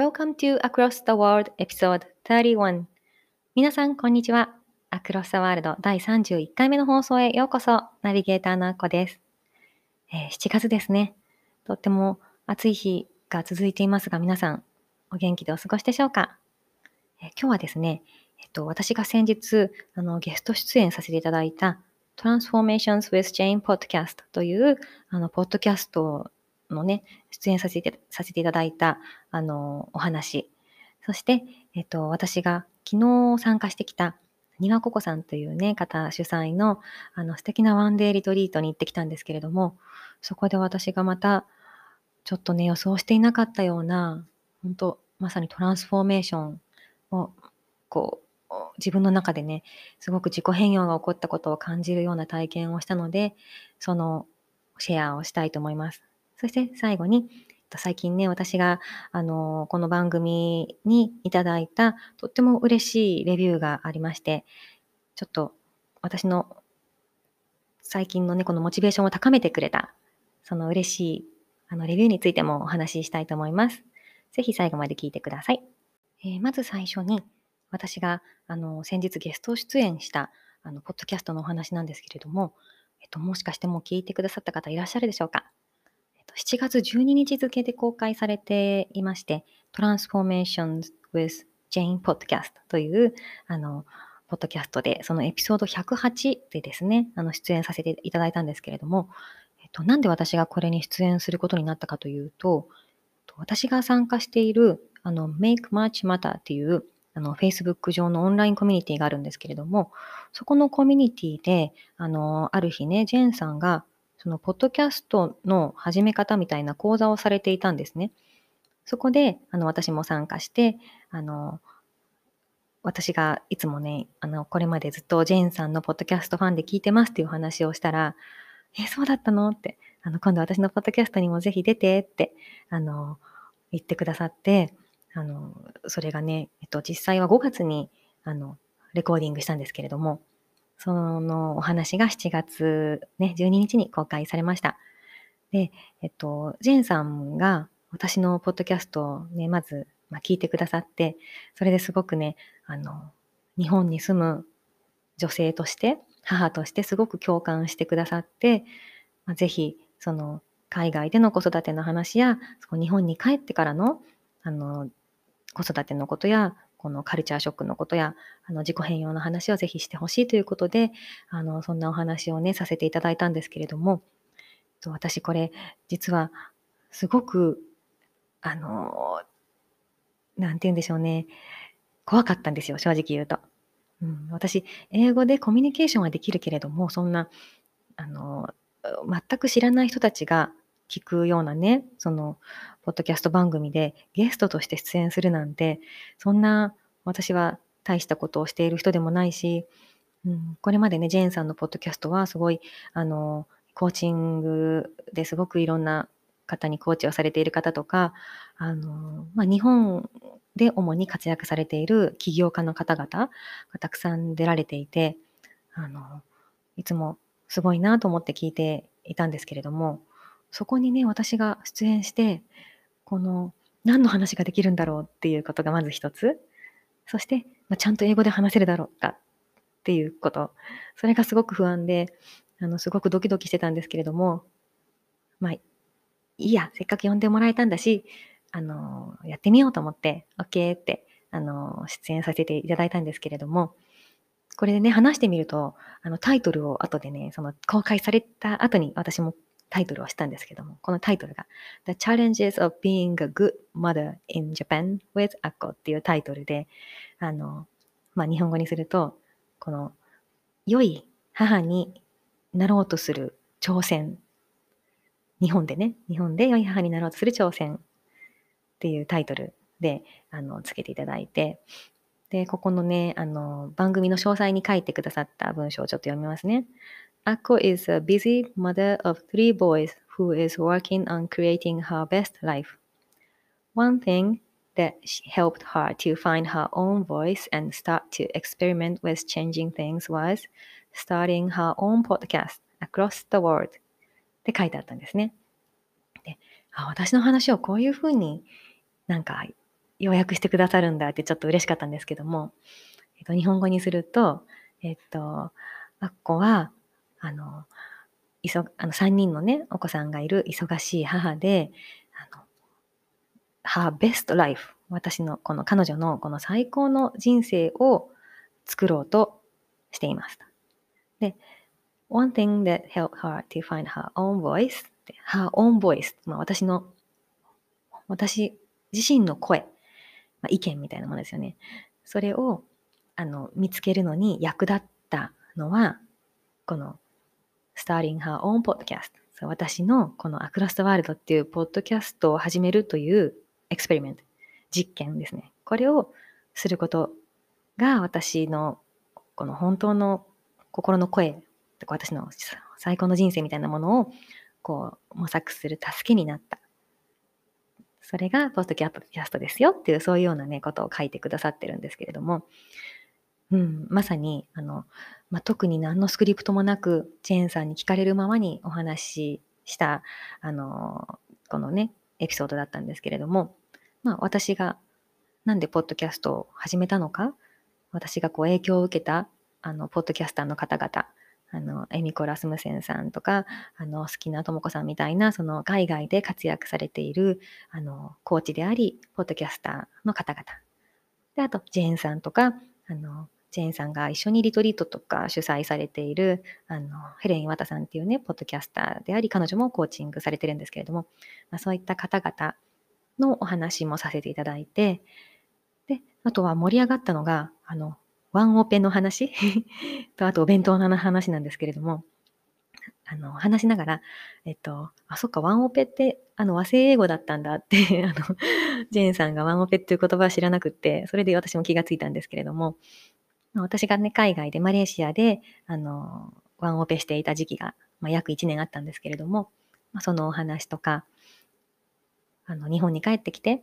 Welcome to Across the World Episode 31皆さん、こんにちは。Across the World 第31回目の放送へようこそ。ナビゲーターのあこです、えー、7月ですね。とっても暑い日が続いていますが、皆さん、お元気でお過ごしでしょうか、えー、今日はですね、えっと、私が先日、あの、ゲスト出演させていただいた Transformations with Jane Podcast という、あの、ポッドキャストのね、出演させてさせていただいた、あの、お話。そして、えっと、私が昨日参加してきた、庭ココさんというね、方主催の、あの、素敵なワンデーリトリートに行ってきたんですけれども、そこで私がまた、ちょっとね、予想していなかったような、本当まさにトランスフォーメーションを、こう、自分の中でね、すごく自己変容が起こったことを感じるような体験をしたので、そのシェアをしたいと思います。そして最後に、最近ね、私が、あの、この番組にいただいた、とっても嬉しいレビューがありまして、ちょっと私の最近のね、このモチベーションを高めてくれた、その嬉しい、あの、レビューについてもお話ししたいと思います。ぜひ最後まで聞いてください。えー、まず最初に、私があの先日ゲスト出演したあのポッドキャストのお話なんですけれども、えっと、もしかしてもう聞いてくださった方いらっしゃるでしょうか、7月12日付で公開されていまして Transformations with Jane Podcast というあのポッドキャストでそのエピソード108でですねあの出演させていただいたんですけれども、えっと、なんで私がこれに出演することになったかというと私が参加しているあの Make Much Matter っていうあの、Facebook 上のオンラインコミュニティがあるんですけれども、そこのコミュニティで、あの、ある日ね、ジェーンさんが、その、ポッドキャストの始め方みたいな講座をされていたんですね。そこで、あの、私も参加して、あの、私がいつもね、あの、これまでずっとジェーンさんのポッドキャストファンで聞いてますっていう話をしたら、え、そうだったの？って、あの、今度私のポッドキャストにもぜひ出てって、あの、言ってくださって、あの、それがね、えっと、実際は5月に、あの、レコーディングしたんですけれども、そのお話が7月ね、12日に公開されました。で、えっと、ジェンさんが私のポッドキャストをね、まず、まあ、聞いてくださって、それですごくね、あの、日本に住む女性として、母としてすごく共感してくださって、まあ、ぜひ、その、海外での子育ての話や、その日本に帰ってからの、あの、子育てのことや、このカルチャーショックのことや、あの自己変容の話をぜひしてほしいということで、あの、そんなお話をね、させていただいたんですけれども、私これ、実は、すごく、あの、なんて言うんでしょうね、怖かったんですよ、正直言うと。うん、私、英語でコミュニケーションはできるけれども、そんな、あの、全く知らない人たちが聞くようなね、その、ポッドキャスト番組でゲストとして出演するなんて、そんな私は大したことをしている人でもないし、うん、これまでね、ジェーンさんのポッドキャストはすごい、あの、コーチングですごくいろんな方にコーチをされている方とか、あの、まあ、日本で主に活躍されている起業家の方々がたくさん出られていて、あの、いつもすごいなと思って聞いていたんですけれども、そこにね、私が出演して、この何の話ができるんだろうっていうことがまず一つ。そして、まあ、ちゃんと英語で話せるだろうかっていうこと。それがすごく不安で、あの、すごくドキドキしてたんですけれども、まあ、いいや、せっかく呼んでもらえたんだし、あの、やってみようと思って、OK って、あの、出演させていただいたんですけれども、これでね、話してみると、あの、タイトルを後でね、その公開された後に私もタイトルをしたんですけども、このタイトルが The Challenges of Being a Good Mother in Japan with Akko っていうタイトルで、あの、まあ、日本語にすると、この良い母になろうとする挑戦。日本でね、日本で良い母になろうとする挑戦っていうタイトルで、あの、つけていただいて、で、ここのね、あの、番組の詳細に書いてくださった文章をちょっと読みますね。Akko is a busy mother of three boys who is working on creating her best life. One thing that helped her to find her own voice and start to experiment with changing things was starting her own podcast across the world って書いてあったんですね。であ私の話をこういうふうになんか要約してくださるんだってちょっと嬉しかったんですけども、えっと、日本語にすると、えっと、あっこは、あの、いそあの3人のね、お子さんがいる忙しい母で、あの、her best life 私のこの彼女のこの最高の人生を作ろうとしています。で、one thing that helped her to find her own voice her own voice、まあ、私の私自身の声、まあ、意見みたいなものですよね。それをあの見つけるのに役立ったのはこの Starting Her Own Podcast 私のこのアクロストワールドっていうポッドキャストを始めるというエクスペリメント実験ですね。これをすることが私のこの本当の心の声、私の最高の人生みたいなものをこう模索する助けになった。それがポストキャストですよっていうそういうようなねことを書いてくださってるんですけれども、うん、まさにあの、まあ、特に何のスクリプトもなくジェーンさんに聞かれるままにお話ししたあのこのねエピソードだったんですけれどもまあ、私がなんでポッドキャストを始めたのか、私がこう影響を受けた、あの、ポッドキャスターの方々、あの、エミコ・ラスムセンさんとか、あの、好きなともこさんみたいな、その海外で活躍されている、あの、コーチであり、ポッドキャスターの方々。で、あと、ジェーンさんとか、あの、ジェーンさんが一緒にリトリートとか主催されている、あの、ヘレン・ワタさんっていうね、ポッドキャスターであり、彼女もコーチングされてるんですけれども、まあ、そういった方々のお話もさせていただいて、で、あとは盛り上がったのが、あの、ワンオペの話 と、あとお弁当の話なんですけれども、あの、話しながら、えっと、あ、そっか、ワンオペって、あの、和製英語だったんだってあの、ジェーンさんがワンオペっていう言葉は知らなくて、それで私も気がついたんですけれども、私がね、海外で、マレーシアで、あの、ワンオペしていた時期が、まあ、約1年あったんですけれども、まあ、そのお話とか、あの、日本に帰ってきて、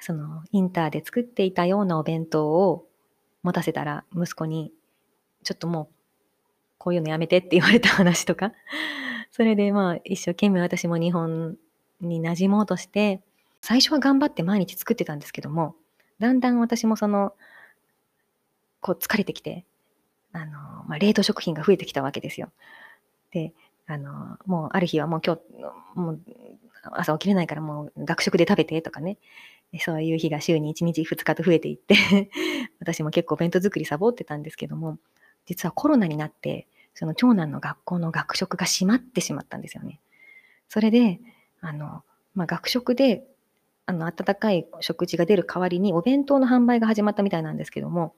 その、インターで作っていたようなお弁当を持たせたら、息子に、ちょっともう、こういうのやめてって言われた話とか、それでまあ、一生懸命私も日本に馴染もうとして、最初は頑張って毎日作ってたんですけども、だんだん私もその、こう疲れてきて、あの、まあ、冷凍食品が増えてきたわけですよ。で、あの、もうある日はもう今日、もう朝起きれないからもう学食で食べてとかね。そういう日が週に1日2日と増えていって 私も結構弁当作りサボってたんですけども、実はコロナになって、その長男の学校の学食が閉まってしまったんですよね。それで、あの、まあ、学食で、あの、温かい食事が出る代わりにお弁当の販売が始まったみたいなんですけども、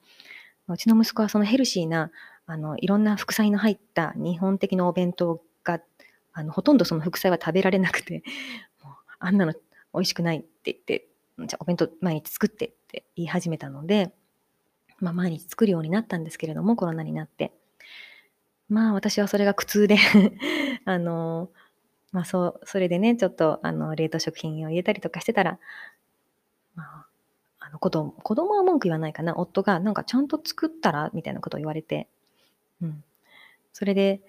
うちの息子はそのヘルシーな、あの、いろんな副菜の入った日本的なお弁当があのほとんどその副菜は食べられなくて、もうあんなの美味しくないって言って、じゃお弁当毎日作ってって言い始めたので、まあ、毎日作るようになったんですけれども、コロナになって。まあ私はそれが苦痛で あの、まあそう、それでね、ちょっとあの冷凍食品を入れたりとかしてたら、まあ、あの子供、子供は文句言わないかな。夫がなんかちゃんと作ったらみたいなことを言われて、うん。それで、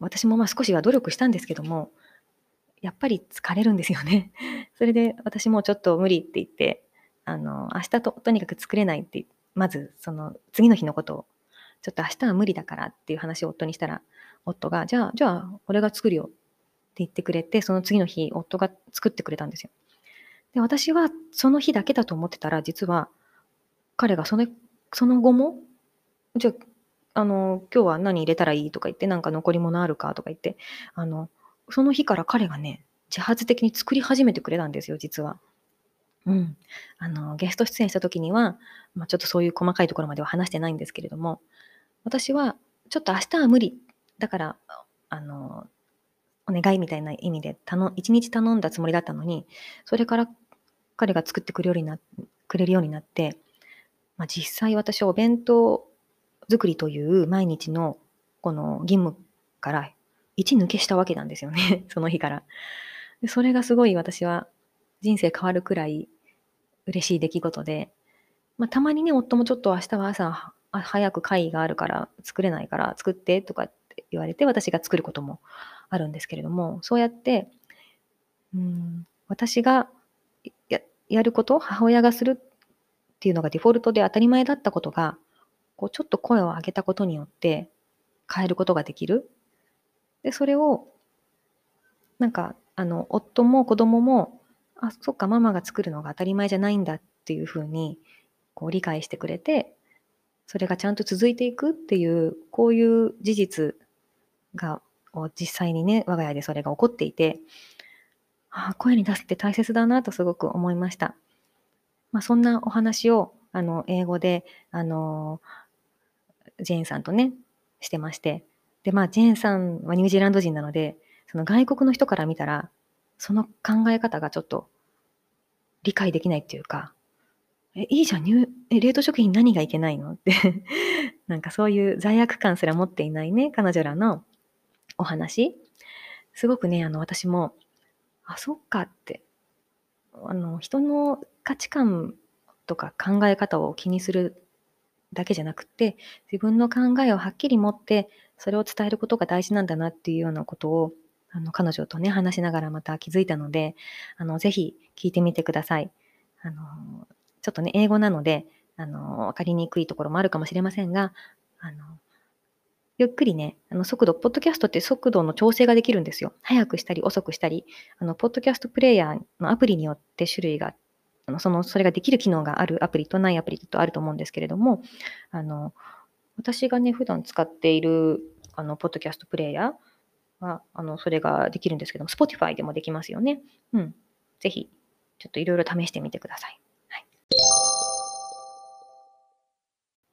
私もまあ少しは努力したんですけども、やっぱり疲れるんですよね。それで私もちょっと無理って言って、あの、明日ととにかく作れないって、まずその次の日のことを、ちょっと明日は無理だからっていう話を夫にしたら、夫が、じゃあ、じゃあ、俺が作るよって言ってくれて、その次の日、夫が作ってくれたんですよ。で、私はその日だけだと思ってたら、実は、彼がその、その後も、じゃあ、あの、今日は何入れたらいいとか言って、なんか残り物あるかとか言って、あの、その日から彼がね、自発的に作り始めてくれたんですよ、実は。うん。あの、ゲスト出演した時には、まあ、ちょっとそういう細かいところまでは話してないんですけれども、私は、ちょっと明日は無理。だから、あの、お願いみたいな意味で、たの、一日頼んだつもりだったのに、それから彼が作ってくれるようになくれるようになって、まあ、実際私はお弁当作りという毎日のこの義務から一抜けしたわけなんですよね。その日から。それがすごい私は人生変わるくらい嬉しい出来事で、まあ、たまにね、夫もちょっと明日は朝早く会議があるから作れないから作ってとかっ言われて私が作ることもあるんですけれども、そうやって、うん、私がややること、母親がするっていうのがデフォルトで当たり前だったことが、こうちょっと声を上げたことによって変えることができる。で、それを、なんか、あの、夫も子供も、あ、そっか、ママが作るのが当たり前じゃないんだっていうふうに、こう理解してくれて、それがちゃんと続いていくっていう、こういう事実が、実際にね、我が家でそれが起こっていて、あ声に出すって大切だなとすごく思いました。まあ、そんなお話を、あの、英語で、あの、ジェーンさんとね、してまして。で、まあ、ジェーンさんはニュージーランド人なので、その外国の人から見たら、その考え方がちょっと理解できないっていうか、え、いいじゃん、ニえ冷凍食品何がいけないのって なんかそういう罪悪感すら持っていないね、彼女らのお話？すごくね、あの、私も、あ、そっかって、あの、人の価値観とか考え方を気にするだけじゃなくて、自分の考えをはっきり持って、それを伝えることが大事なんだなっていうようなことを、あの、彼女とね、話しながらまた気づいたので、あの、ぜひ聞いてみてください。あの、ちょっとね、英語なので、あの、わかりにくいところもあるかもしれませんが、あの、ゆっくりね、あの速度、ポッドキャストって速度の調整ができるんですよ。早くしたり遅くしたり、あの、ポッドキャストプレイヤーのアプリによって種類が、あのその、それができる機能があるアプリとないアプリとあると思うんですけれども、あの、私がね、普段使っている、あの、ポッドキャストプレイヤーは、あの、それができるんですけども、Spotify でもできますよね。うん。ぜひ、ちょっといろいろ試してみてください。はい。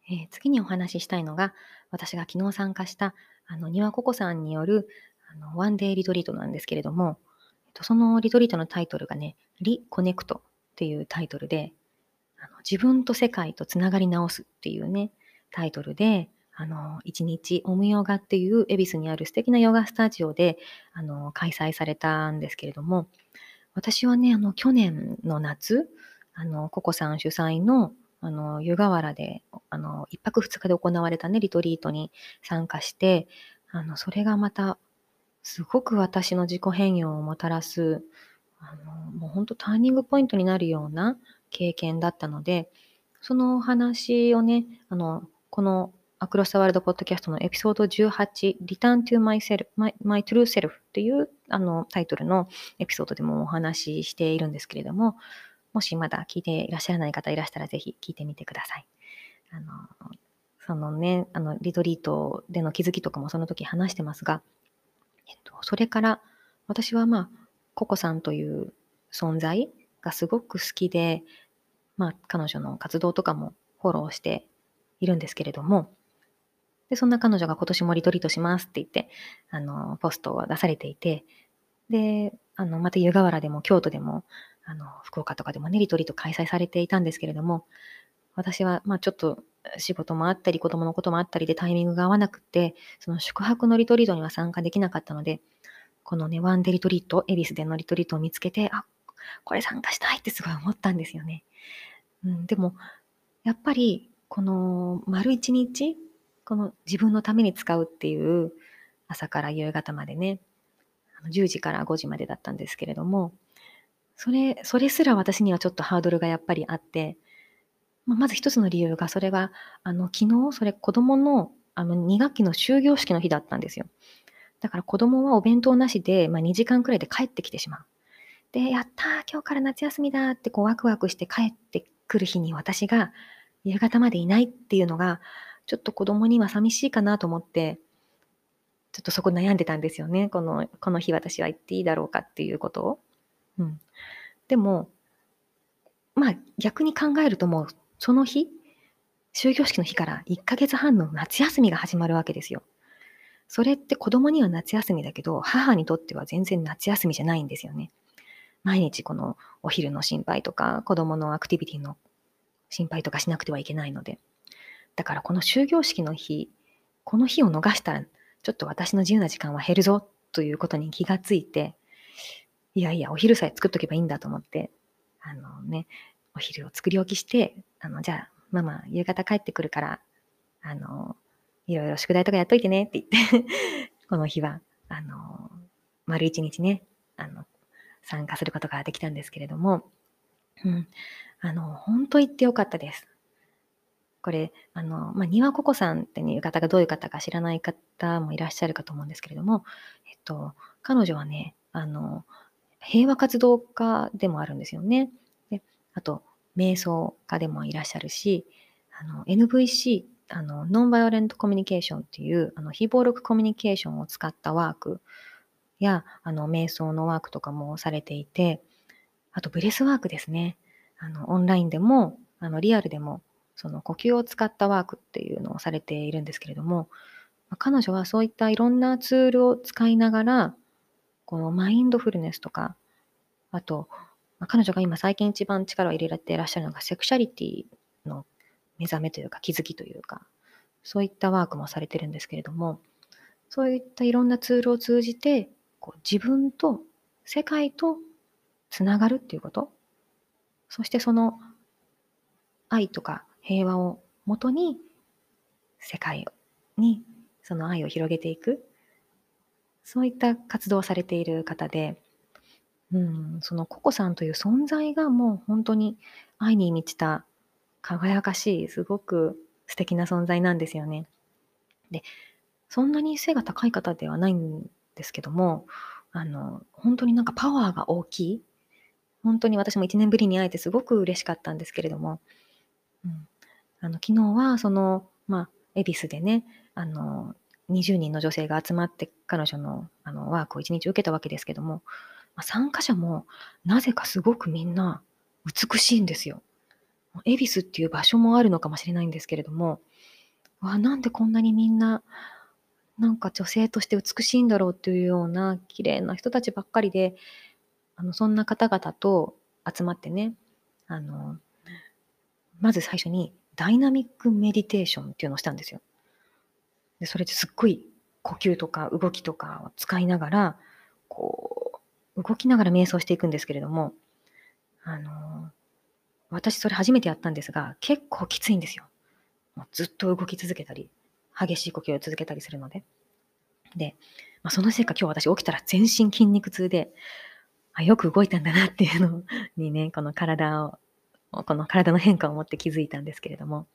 えー、次にお話ししたいのが、私が昨日参加した、あの、庭ココさんによる、あの、ワンデーリトリートなんですけれども、えっと、そのリトリートのタイトルがね、リコネクトっていうタイトルで、あの自分と世界とつながり直すっていうね、タイトルで、あの、一日オムヨガっていう恵比寿にある素敵なヨガスタジオで、あの、開催されたんですけれども、私はね、あの、去年の夏、あの、ココさん主催のあの、湯河原で、あの、一泊二日で行われたね、リトリートに参加して、あの、それがまた、すごく私の自己変容をもたらす、あの、もう本当ターニングポイントになるような経験だったので、そのお話をね、あの、このアクロスタワールドポッドキャストのエピソード18、Return to Myself, My, My True Self っていうあのタイトルのエピソードでもお話ししているんですけれども、もしまだ聞いていらっしゃらない方いらしたらぜひ聞いてみてください。あの、そのね、あの、リトリートでの気づきとかもその時話してますが、えっと、それから私はまあ、ココさんという存在がすごく好きで、まあ、彼女の活動とかもフォローしているんですけれども、で、そんな彼女が今年もリトリートしますって言って、あの、ポストを出されていて、で、あの、また湯河原でも京都でも、あの、福岡とかでもね、リトリート開催されていたんですけれども、私は、まあちょっと仕事もあったり、子供のこともあったりでタイミングが合わなくて、その宿泊のリトリートには参加できなかったので、このね、ワンデリトリート、恵比寿でのリトリートを見つけて、あ、これ参加したいってすごい思ったんですよね。うん、でも、やっぱり、この丸一日、この自分のために使うっていう、朝から夕方までね、10時から5時までだったんですけれども、それ、それすら私にはちょっとハードルがやっぱりあって、まあ、まず一つの理由が、それが、あの、昨日、それ子供の、あの、2学期の終業式の日だったんですよ。だから子供はお弁当なしで、まあ、2時間くらいで帰ってきてしまう。で、やったー、今日から夏休みだってこうワクワクして帰ってくる日に私が夕方までいないっていうのが、ちょっと子供には寂しいかなと思って、ちょっとそこ悩んでたんですよね。この、この日私は行っていいだろうかっていうことを。うん。でも、まあ逆に考えるともうその日、終業式の日から1ヶ月半の夏休みが始まるわけですよ。それって子供には夏休みだけど、母にとっては全然夏休みじゃないんですよね。毎日このお昼の心配とか、子供のアクティビティの心配とかしなくてはいけないので。だからこの終業式の日、この日を逃したら、ちょっと私の自由な時間は減るぞということに気がついて、いやいや、お昼さえ作っとけばいいんだと思って、あのね、お昼を作り置きして、あの、じゃあ、ママ、夕方帰ってくるから、あの、いろいろ宿題とかやっといてねって言って この日は、あの、丸一日ね、あの、参加することができたんですけれども、うん、あの、本当言ってよかったです。これ、あの、まあ、庭ココさんっていう方がどういう方か知らない方もいらっしゃるかと思うんですけれども、えっと、彼女はね、あの、平和活動家でもあるんですよね。であと、瞑想家でもいらっしゃるし、あの NVC、あのノンバイオレントコミュニケーションっていうあの非暴力コミュニケーションを使ったワークやあの瞑想のワークとかもされていて、あとブレスワークですね。あのオンラインでもあのリアルでもその呼吸を使ったワークっていうのをされているんですけれども、彼女はそういったいろんなツールを使いながらこのマインドフルネスとか、あと、まあ、彼女が今最近一番力を入れていらっしゃるのがセクシャリティの目覚めというか気づきというか、そういったワークもされてるんですけれども、そういったいろんなツールを通じて、こう自分と世界とつながるっていうこと、そしてその愛とか平和をもとに世界にその愛を広げていく。そういった活動をされている方で、うん、そのココさんという存在がもう本当に愛に満ちた輝かしい、すごく素敵な存在なんですよね。で、そんなに背が高い方ではないんですけども、あの、本当になんかパワーが大きい。本当に私も1年ぶりに会えてすごく嬉しかったんですけれども、うん、あの昨日はその、まあ、恵比寿でね、あの、20人の女性が集まって彼女のあのワークを1日受けたわけですけども、まあ、参加者もなぜかすごくみんな美しいんですよ。恵比寿っていう場所もあるのかもしれないんですけれども、わなんでこんなにみんななんか女性として美しいんだろうっていうような綺麗な人たちばっかりで、あのそんな方々と集まってね、あの、まず最初にダイナミックメディテーションっていうのをしたんですよ。でそれですっごい呼吸とか動きとかを使いながら、こう、動きながら瞑想していくんですけれども、あの、私それ初めてやったんですが、結構きついんですよ。もうずっと動き続けたり、激しい呼吸を続けたりするので。で、まあ、そのせいか今日私起きたら全身筋肉痛で、あよく動いたんだなっていうのにね、この体を、この体の変化を持って気づいたんですけれども、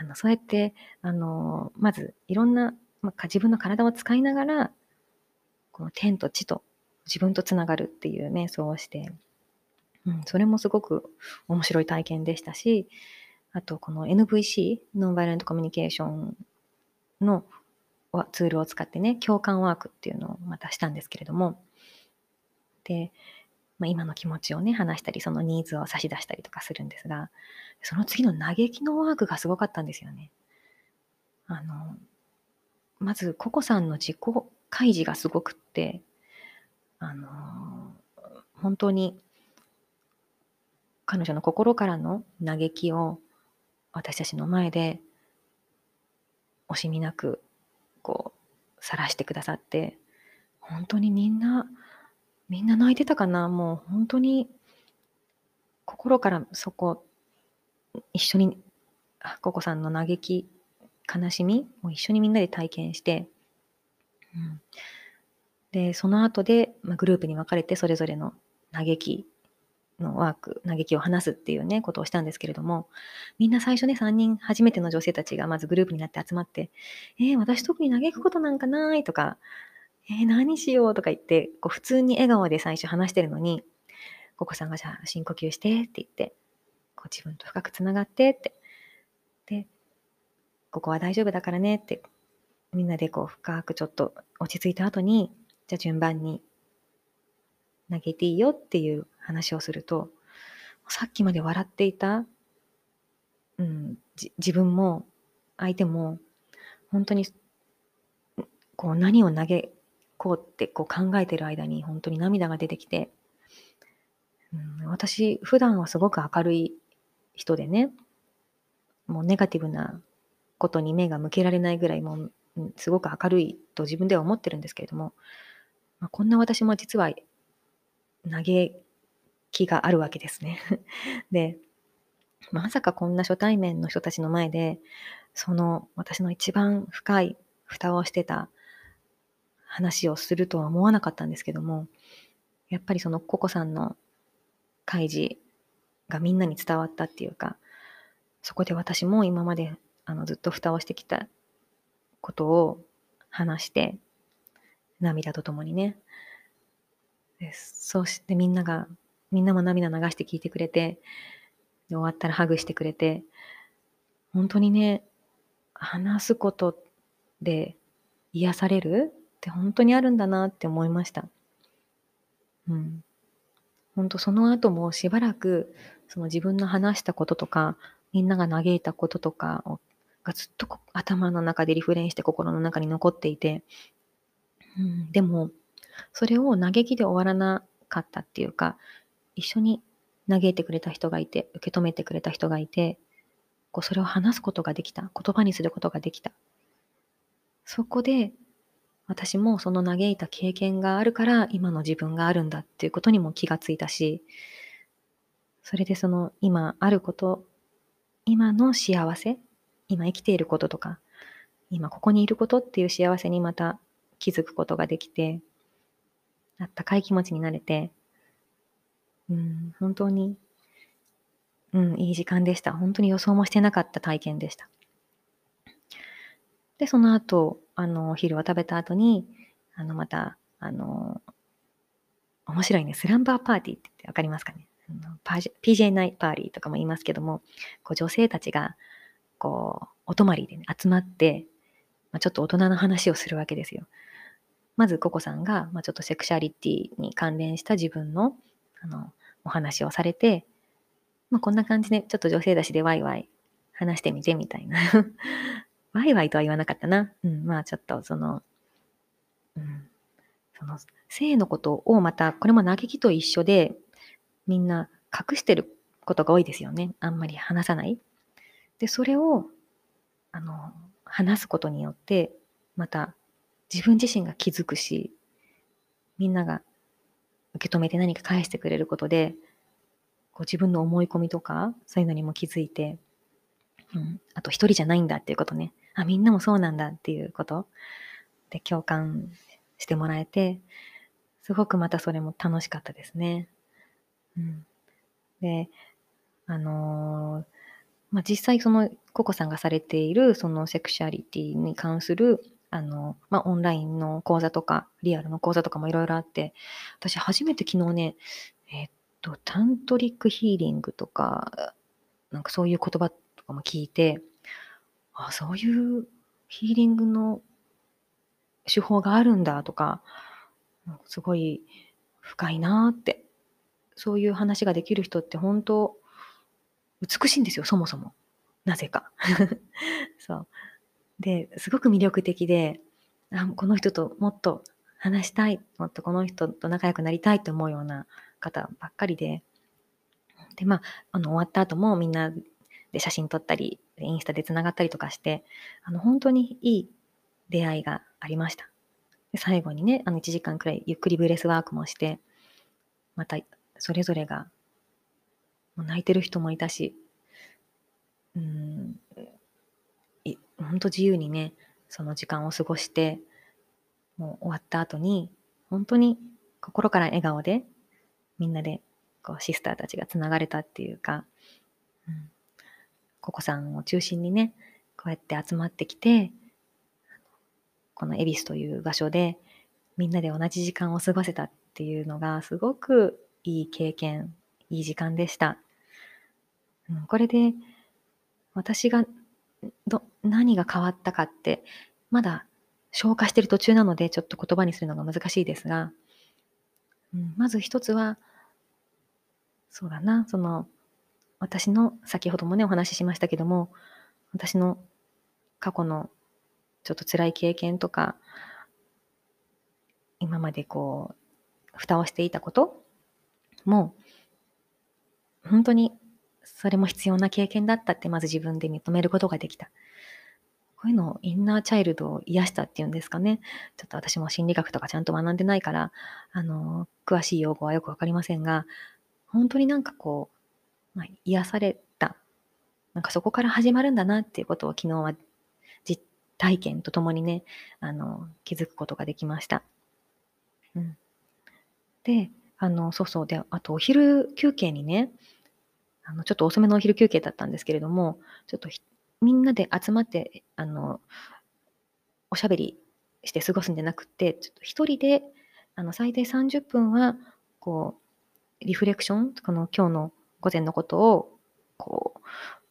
あのそうやって、あのまずいろんな、まあ、自分の体を使いながら、この天と地と自分とつながるっていう瞑想をして、うん、それもすごく面白い体験でしたし、あとこの NVC、ノンバイレントコミュニケーションのツールを使ってね、共感ワークっていうのをまたしたんですけれども、で、まあ、今の気持ちをね、話したり、そのニーズを差し出したりとかするんですが、その次の嘆きのワークがすごかったんですよね。あの、まず、ココさんの自己開示がすごくって、あの、本当に彼女の心からの嘆きを私たちの前で惜しみなくこう晒してくださって本当にみんなみんな泣いてたかな？もう本当に心からそこ一緒にココさんの嘆き悲しみを一緒にみんなで体験して、うん、でその後で、まあ、グループに分かれてそれぞれの嘆きのワーク嘆きを話すっていうねことをしたんですけれどもみんな最初ね3人初めての女性たちがまずグループになって集まって「えー、私特に嘆くことなんかない」とかえー、何しようとか言って、こう普通に笑顔で最初話してるのに、ココさんがじゃあ深呼吸してって言って、こう自分と深くつながってって。で、ここは大丈夫だからねって、みんなでこう深くちょっと落ち着いた後に、じゃあ順番に投げていいよっていう話をすると、さっきまで笑っていた、うん、自分も相手も本当にこう何を投げこうってこう考えてる間に本当に涙が出てきて、うん、私、普段はすごく明るい人でね、もうネガティブなことに目が向けられないぐらいもう、すごく明るいと自分では思ってるんですけれども、まあ、こんな私も実は嘆きがあるわけですね。で、まさかこんな初対面の人たちの前で、その私の一番深い蓋をしてた話をするとは思わなかったんですけども、やっぱりそのココさんの開示がみんなに伝わったっていうか、そこで私も今まであのずっと蓋をしてきたことを話して、涙とともにね。そうしてみんなが、みんなも涙流して聞いてくれて、終わったらハグしてくれて、本当にね、話すことで癒されるって本当にあるんだなって思いました。うん。本当その後もしばらくその自分の話したこととか、みんなが嘆いたこととかをがずっと頭の中でリフレインして心の中に残っていて、うん、でも、それを嘆きで終わらなかったっていうか、一緒に嘆いてくれた人がいて、受け止めてくれた人がいて、こうそれを話すことができた。言葉にすることができた。そこで、私もその嘆いた経験があるから今の自分があるんだっていうことにも気がついたし、それでその今あること、今の幸せ、今生きていることとか、今ここにいることっていう幸せにまた気づくことができて、あったかい気持ちになれて、うん、本当に、うん、いい時間でした。本当に予想もしてなかった体験でした。で、その後、あの、お昼を食べた後に、あの、また、あの、面白いね、スランバーパーティーってわかりますかね ?PJ ナイパーリーとかも言いますけども、こう女性たちが、こう、お泊まりで、ね、集まって、まあ、ちょっと大人の話をするわけですよ。まず、ココさんが、まあ、ちょっとセクシャリティに関連した自分の、あの、お話をされて、まあ、こんな感じで、ちょっと女性だしでワイワイ話してみてみたいな。ワイワイとは言わなかったな。うん、まあちょっとその、うん、その性のことをまた、これも嘆きと一緒で、みんな隠してることが多いですよね。あんまり話さない。で、それを、あの、話すことによって、また自分自身が気づくし、みんなが受け止めて何か返してくれることで、こう自分の思い込みとか、そういうのにも気づいて、うん、あと一人じゃないんだっていうことね。あ、みんなもそうなんだっていうこと？で共感してもらえて、すごくまたそれも楽しかったですね。うん、で、あのー、まあ、実際そのココさんがされているそのセクシャリティに関するあの、まあ、オンラインの講座とか、リアルの講座とかもいろいろあって、私初めて昨日ね、えっと、タントリックヒーリングとか、なんかそういう言葉とかも聞いて、あ、そういうヒーリングの手法があるんだとか、すごい深いなって。そういう話ができる人って本当美しいんですよ、そもそも。なぜか。そう。で、すごく魅力的で、あこの人ともっと話したい、もっとこの人と仲良くなりたいと思うような方ばっかりで、で、まあ、あの、終わった後もみんなで写真撮ったり、インスタで繋がったりとかして、あの、本当にいい出会いがありました。で最後にね、あの、1時間くらいゆっくりブレスワークもして、また、それぞれが、もう泣いてる人もいたし、うん、本当自由にね、その時間を過ごして、もう終わった後に、本当に心から笑顔で、みんなで、こう、シスターたちがつながれたっていうか、ココさんを中心にね、こうやって集まってきて、この恵比寿という場所で、みんなで同じ時間を過ごせたっていうのが、すごくいい経験、いい時間でした。うん、これで、私がど、何が変わったかって、まだ消化してる途中なので、ちょっと言葉にするのが難しいですが、うん、まず一つは、そうだな、その、私の、先ほどもね、お話ししましたけども、私の過去のちょっと辛い経験とか、今までこう、蓋をしていたことも、本当にそれも必要な経験だったってまず自分で認めることができた。こういうのをインナーチャイルドを癒したっていうんですかね。ちょっと私も心理学とかちゃんと学んでないから、あの、詳しい用語はよくわかりませんが、本当になんかこう、まあ、癒された。なんかそこから始まるんだなっていうことを昨日は実体験とともにね、あの、気づくことができました。うん。で、あの、そうそう。で、あとお昼休憩にね、あの、ちょっと遅めのお昼休憩だったんですけれども、ちょっとみんなで集まって、あの、おしゃべりして過ごすんじゃなくて、ちょっと一人で、あの、最低30分は、こう、リフレクション、この今日の午前のことを、こう、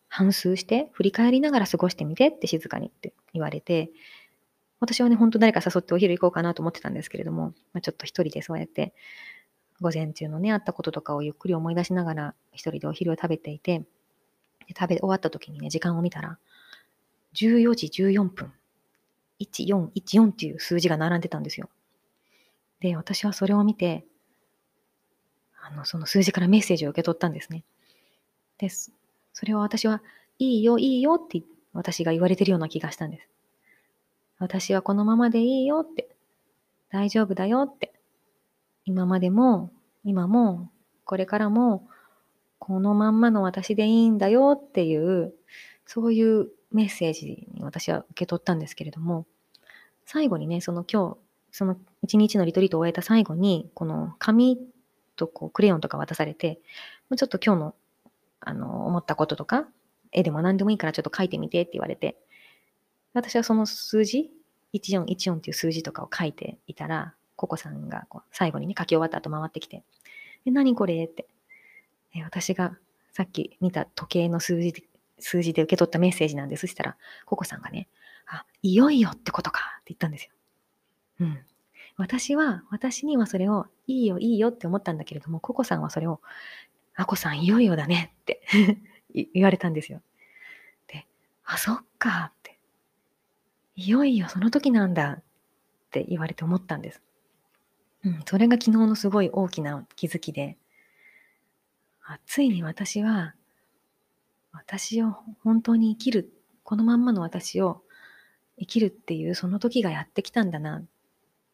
反芻して、振り返りながら過ごしてみてって静かにって言われて、私はね、本当誰か誘ってお昼行こうかなと思ってたんですけれども、まあ、ちょっと一人でそうやって、午前中のね、あったこととかをゆっくり思い出しながら、一人でお昼を食べていて、で食べ終わった時にね、時間を見たら、14時14分、1414っていう数字が並んでたんですよ。で、私はそれを見て、あの、その数字からメッセージを受け取ったんですね。です。それを私は、いいよ、いいよって私が言われてるような気がしたんです。私はこのままでいいよって、大丈夫だよって、今までも、今も、これからも、このまんまの私でいいんだよっていう、そういうメッセージに私は受け取ったんですけれども、最後にね、その今日、その一日のリトリートを終えた最後に、この紙とこうクレヨンとか渡されて、ちょっと今日のあの思ったこととか、絵でも何でもいいからちょっと書いてみてって言われて、私はその数字、1414っていう数字とかを書いていたら、ココさんがこう最後にね、書き終わった後回ってきて、え、何これって、え私がさっき見た時計の数字で、数字で受け取ったメッセージなんです。そしたら、ココさんがね、あ、いよいよってことかって言ったんですよ。うん。私は、私にはそれを、いいよ、いいよって思ったんだけれども、ココさんはそれを、あこさんいよいよだねって 言われたんですよ。で、あ、そっかって。いよいよその時なんだって言われて思ったんです。うん、それが昨日のすごい大きな気づきで、あついに私は、私を本当に生きる、このまんまの私を生きるっていうその時がやってきたんだなっ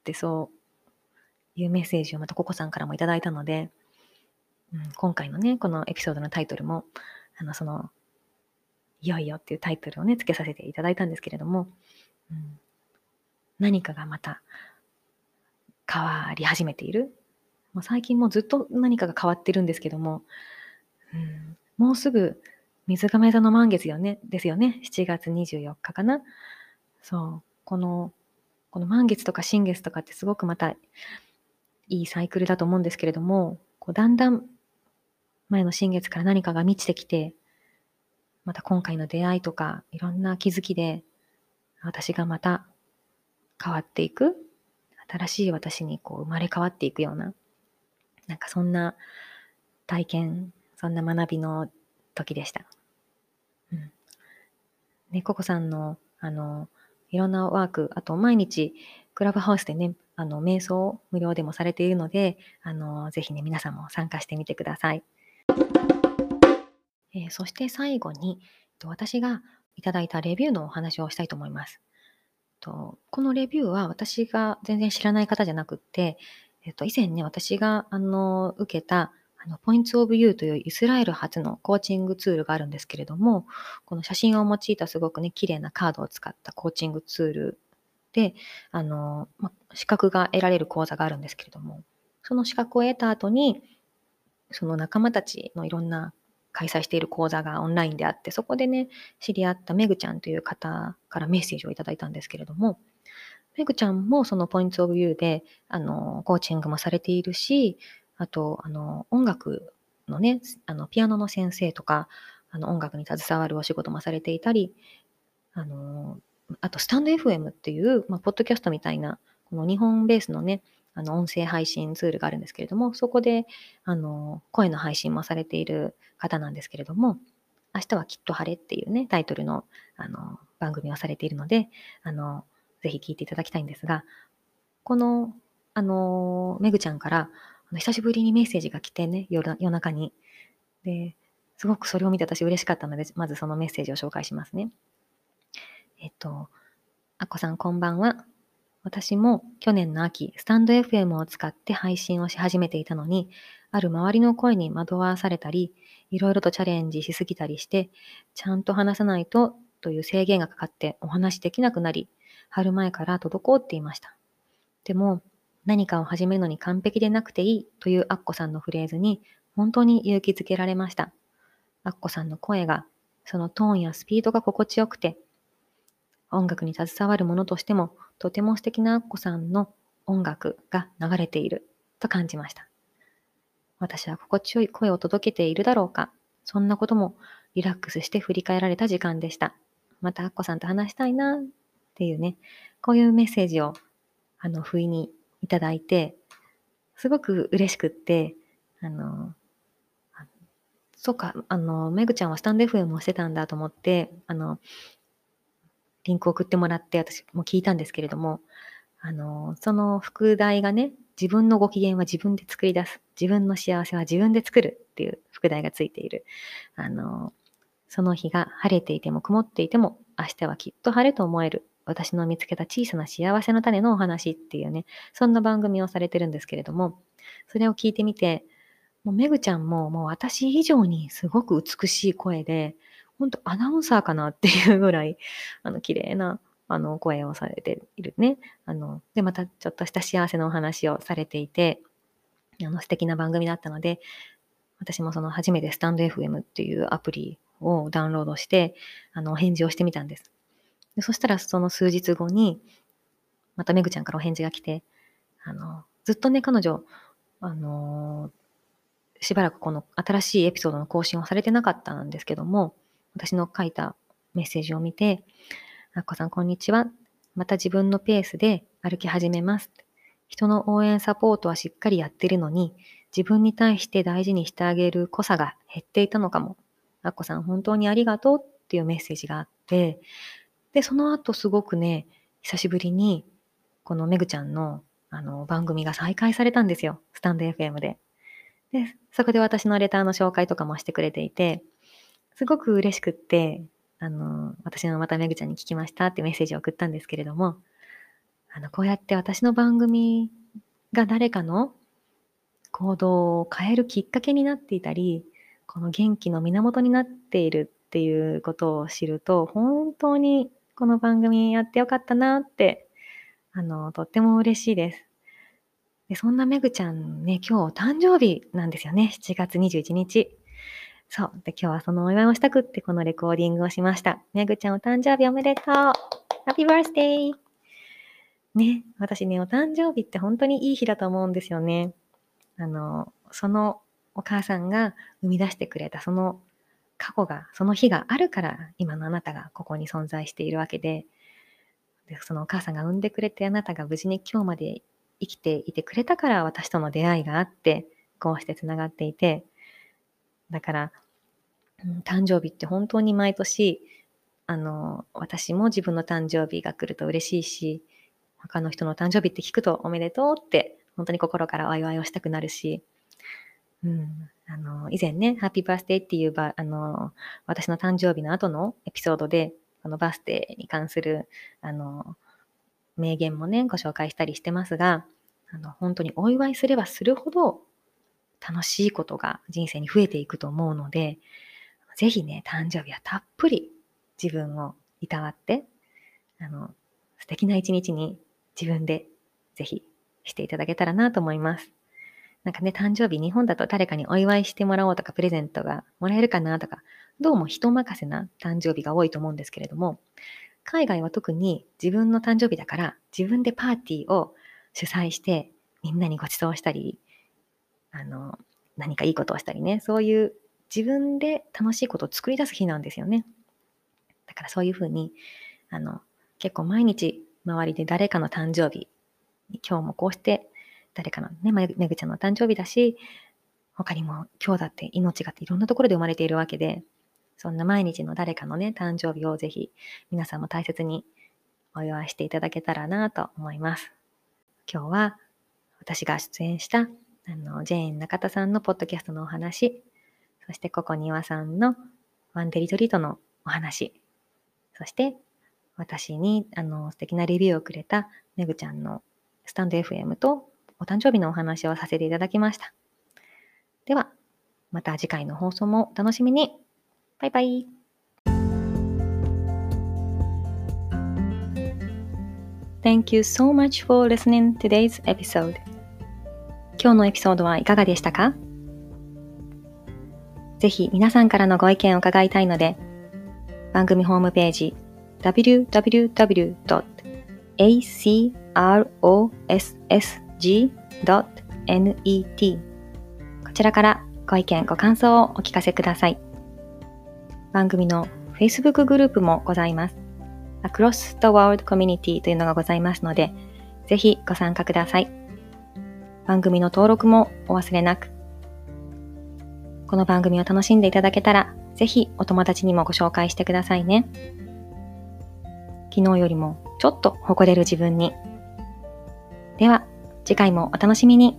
ってそういうメッセージをまたココさんからもいただいたので、うん、今回のね、このエピソードのタイトルも、あの、その、いよいよっていうタイトルをね、付けさせていただいたんですけれども、うん、何かがまた変わり始めている。まあ、最近もうずっと何かが変わってるんですけども、うん、もうすぐ水亀座の満月よね、ですよね。7月24日かな。そう。この、この満月とか新月とかってすごくまたいいサイクルだと思うんですけれども、こうだんだん前の新月から何かが満ちてきて、また今回の出会いとかいろんな気づきで、私がまた変わっていく、新しい私にこう生まれ変わっていくような、なんかそんな体験、そんな学びの時でした。うん。ね、ココさんの、あの、いろんなワーク、あと毎日、クラブハウスでね、あの、瞑想無料でもされているので、あの、ぜひね、皆さんも参加してみてください。えー、そして最後に、私がいただいたレビューのお話をしたいと思います。とこのレビューは私が全然知らない方じゃなくって、えっと、以前ね、私があの受けたあの Points of You というイスラエル初のコーチングツールがあるんですけれども、この写真を用いたすごくね、綺麗なカードを使ったコーチングツールで、あの、ま、資格が得られる講座があるんですけれども、その資格を得た後に、その仲間たちのいろんな開催している講座がオンラインであって、そこでね、知り合っためぐちゃんという方からメッセージをいただいたんですけれども、めぐちゃんもそのポイントオブユーで、あの、コーチングもされているし、あと、あの、音楽のね、あの、ピアノの先生とか、あの、音楽に携わるお仕事もされていたり、あの、あと、スタンド FM っていう、まあ、ポッドキャストみたいな、この日本ベースのね、あの、音声配信ツールがあるんですけれども、そこで、あの、声の配信もされている方なんですけれども、明日はきっと晴れっていうね、タイトルの、あの、番組をされているので、あの、ぜひ聞いていただきたいんですが、この、あの、めぐちゃんから、久しぶりにメッセージが来てね、夜夜中に、で、すごくそれを見て私嬉しかったので、まずそのメッセージを紹介しますね。えっと、あこさんこんばんは。私も去年の秋、スタンド FM を使って配信をし始めていたのに、ある周りの声に惑わされたり、いろいろとチャレンジしすぎたりして、ちゃんと話さないとという制限がかかってお話できなくなり、春前から滞っていました。でも、何かを始めるのに完璧でなくていいというアッコさんのフレーズに本当に勇気づけられました。アッコさんの声が、そのトーンやスピードが心地よくて、音楽に携わるものとしても、とても素敵なアッコさんの音楽が流れていると感じました。私は心地よい声を届けているだろうかそんなこともリラックスして振り返られた時間でした。またアッコさんと話したいなっていうね、こういうメッセージをあの不意にいただいて、すごく嬉しくって、あの、そうか、あの、めぐちゃんはスタンド FM をしてたんだと思って、あの、リンク送ってもらって私も聞いたんですけれども、あの、その副題がね、自分のご機嫌は自分で作り出す。自分の幸せは自分で作るっていう副題がついている。あの、その日が晴れていても曇っていても明日はきっと晴れと思える。私の見つけた小さな幸せの種のお話っていうね、そんな番組をされてるんですけれども、それを聞いてみて、もうめぐちゃんももう私以上にすごく美しい声で、ほんとアナウンサーかなっていうぐらい、あの、綺麗な、あの、声をされているね。あの、で、またちょっとした幸せのお話をされていて、あの、素敵な番組だったので、私もその初めてスタンド FM っていうアプリをダウンロードして、あの、お返事をしてみたんです。でそしたらその数日後に、まためぐちゃんからお返事が来て、あの、ずっとね、彼女、あのしばらくこの新しいエピソードの更新をされてなかったんですけども、私の書いたメッセージを見て、あっこさんこんにちは。また自分のペースで歩き始めます。人の応援サポートはしっかりやってるのに、自分に対して大事にしてあげる濃さが減っていたのかも。あっこさん本当にありがとうっていうメッセージがあって、で、その後すごくね、久しぶりに、このめぐちゃんのあの番組が再開されたんですよ。スタンド FM で。で、そこで私のレターの紹介とかもしてくれていて、すごく嬉しくって、あの、私のまためぐちゃんに聞きましたってメッセージを送ったんですけれども、あの、こうやって私の番組が誰かの行動を変えるきっかけになっていたり、この元気の源になっているっていうことを知ると、本当にこの番組やってよかったなって、あの、とっても嬉しいです。でそんなめぐちゃんね、今日誕生日なんですよね。7月21日。そう。で、今日はそのお祝いをしたくってこのレコーディングをしました。めぐちゃんお誕生日おめでとうハッピーバースデーね、私ね、お誕生日って本当にいい日だと思うんですよね。あの、そのお母さんが生み出してくれたその過去が、その日があるから今のあなたがここに存在しているわけで、でそのお母さんが産んでくれてあなたが無事に今日まで生きていてくれたから私との出会いがあって、こうしてつながっていて、だから、誕生日って本当に毎年、あの、私も自分の誕生日が来ると嬉しいし、他の人の誕生日って聞くとおめでとうって本当に心からお祝いをしたくなるし、うん、あの、以前ね、ハッピーバースデーっていうば、あの、私の誕生日の後のエピソードで、このバースデーに関する、あの、名言もね、ご紹介したりしてますが、あの、本当にお祝いすればするほど楽しいことが人生に増えていくと思うので、ぜひね、誕生日はたっぷり自分をいたわって、あの、素敵な一日に自分でぜひしていただけたらなと思います。なんかね、誕生日日本だと誰かにお祝いしてもらおうとかプレゼントがもらえるかなとか、どうも人任せな誕生日が多いと思うんですけれども、海外は特に自分の誕生日だから自分でパーティーを主催してみんなにご馳走したり、あの、何かいいことをしたりね、そういう自分で楽しいことを作り出す日なんですよね。だからそういうふうに、あの、結構毎日周りで誰かの誕生日、今日もこうして誰かのね、めぐちゃんの誕生日だし、他にも今日だって命がっていろんなところで生まれているわけで、そんな毎日の誰かのね、誕生日をぜひ皆さんも大切にお祝いしていただけたらなと思います。今日は私が出演したあのジェーン中田さんのポッドキャストのお話、そしてココニワさんのワンデリトリートのお話、そして私にあの素敵なレビューをくれためぐちゃんのスタンド FM とお誕生日のお話をさせていただきました。では、また次回の放送もお楽しみに。バイバイ。Thank you so much for listening today's episode. 今日のエピソードはいかがでしたか？ぜひ皆さんからのご意見を伺いたいので、番組ホームページ www.across g.net こちらからご意見、ご感想をお聞かせください。番組の Facebook グループもございます。Across the World Community というのがございますので、ぜひご参加ください。番組の登録もお忘れなく。この番組を楽しんでいただけたら、ぜひお友達にもご紹介してくださいね。昨日よりもちょっと誇れる自分に。では、次回もお楽しみに。